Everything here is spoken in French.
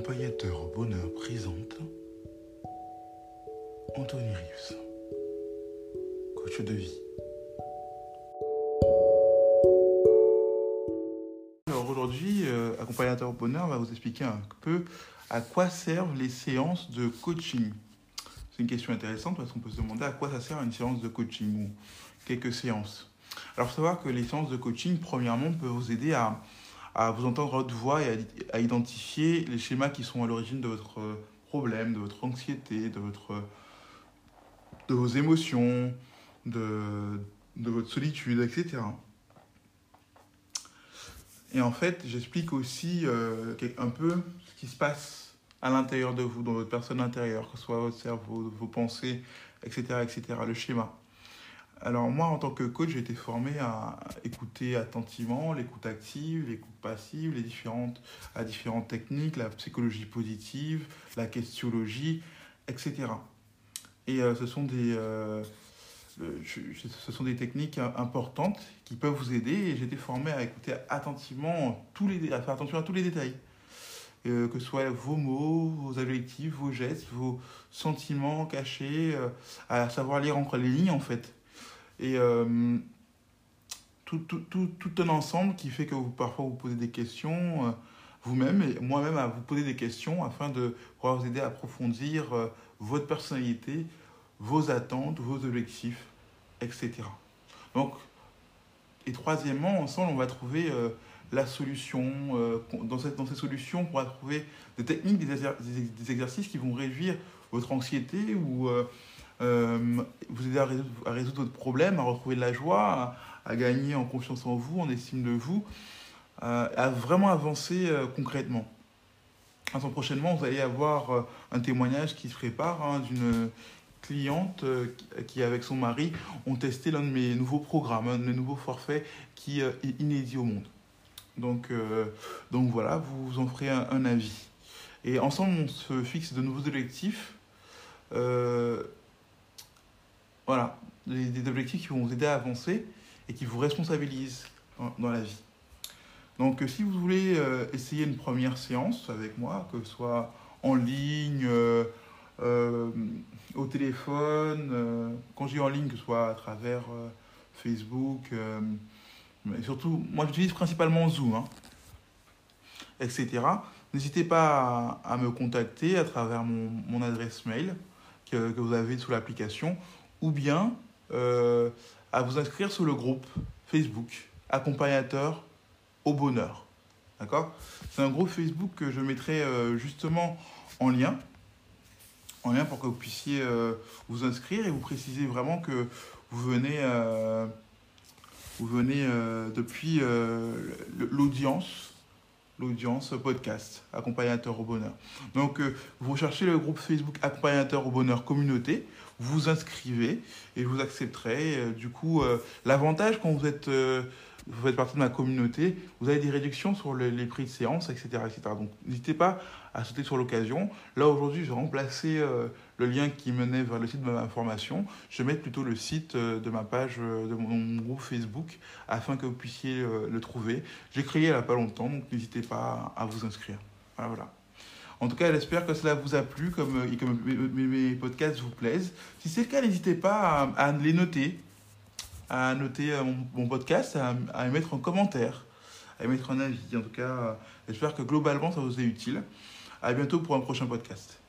Accompagnateur au bonheur présente Anthony Rives, coach de vie. Alors aujourd'hui, euh, Accompagnateur au bonheur va vous expliquer un peu à quoi servent les séances de coaching. C'est une question intéressante parce qu'on peut se demander à quoi ça sert une séance de coaching ou quelques séances. Alors faut savoir que les séances de coaching, premièrement, peuvent vous aider à à vous entendre votre voix et à, identifier les schémas qui sont à l'origine de votre problème, de votre anxiété, de, votre, de vos émotions, de, de votre solitude, etc. Et en fait, j'explique aussi euh, un peu ce qui se passe à l'intérieur de vous, dans votre personne intérieure, que ce soit votre cerveau, vos pensées, etc., etc., le schéma. Alors moi, en tant que coach, j'ai été formé à écouter attentivement l'écoute active, l'écoute passive, les différentes, à différentes techniques, la psychologie positive, la questiologie, etc. Et euh, ce, sont des, euh, ce sont des techniques importantes qui peuvent vous aider et j'ai été formé à écouter attentivement, tous les, à faire attention à tous les détails. Euh, que ce soit vos mots, vos objectifs, vos gestes, vos sentiments cachés, à savoir lire entre les lignes en fait et euh, tout, tout, tout, tout, un ensemble qui fait que vous, parfois vous posez des questions euh, vous-même et moi-même à vous poser des questions afin de pouvoir vous aider à approfondir euh, votre personnalité, vos attentes, vos objectifs, etc. Donc, et troisièmement, ensemble, on va trouver la solution. dans, cette, dans ces solutions, on va trouver des techniques, des, exercices qui vont réduire votre anxiété ou vous aider à résoudre, votre problème, à retrouver de la joie, à, gagner en confiance en vous, en estime de vous, euh, à vraiment avancer euh, concrètement. Enfin, prochainement, vous allez avoir un témoignage qui se prépare hein, d'une cliente qui, avec son mari, ont testé l'un de mes nouveaux programmes, un de mes nouveaux forfaits qui est inédit au monde. Donc, donc voilà, vous en ferez un, avis. Et ensemble, on se fixe de nouveaux objectifs. Voilà, des, objectifs qui vont vous aider à avancer et qui vous responsabilisent dans, la vie. Donc, euh, si vous voulez euh, essayer une première séance avec moi, que ce soit en ligne, euh, au téléphone, quand je dis en ligne, que ce soit à travers Facebook, surtout, moi j'utilise principalement Zoom, hein, etc. N'hésitez pas à, me contacter à travers mon, adresse mail que vous avez sous l'application ou bien euh, à vous inscrire sur le groupe Facebook Accompagnateur au bonheur. D'accord? C'est un groupe Facebook que je mettrai euh, justement en lien. En lien pour que vous puissiez euh, vous inscrire et vous préciser vraiment que vous venez, vous venez depuis l'audience l'audience podcast Accompagnateur au bonheur. Donc, vous recherchez le groupe Facebook Accompagnateur au bonheur communauté vous inscrivez et vous accepterai. Euh, du coup, euh, l'avantage quand vous êtes euh, vous faites partie de ma communauté, vous avez des réductions sur les, prix de séance, etc. etc. Donc n'hésitez pas à sauter sur l'occasion. Là aujourd'hui, je vais remplacer le lien qui menait vers le site de ma formation. Je vais mettre plutôt le site de ma page, de mon, groupe Facebook, afin que vous puissiez le trouver. J'ai créé il n'y a pas longtemps, donc n'hésitez pas à vous inscrire. Voilà, voilà. En tout cas, j'espère que cela vous a plu, comme, euh, comme mes, podcasts vous plaisent. Si c'est le cas, n'hésitez pas à, les noter, à noter euh, mon, podcast, à, à mettre un commentaire, à mettre un avis. En tout cas, j'espère que globalement, ça vous est utile. À bientôt pour un prochain podcast.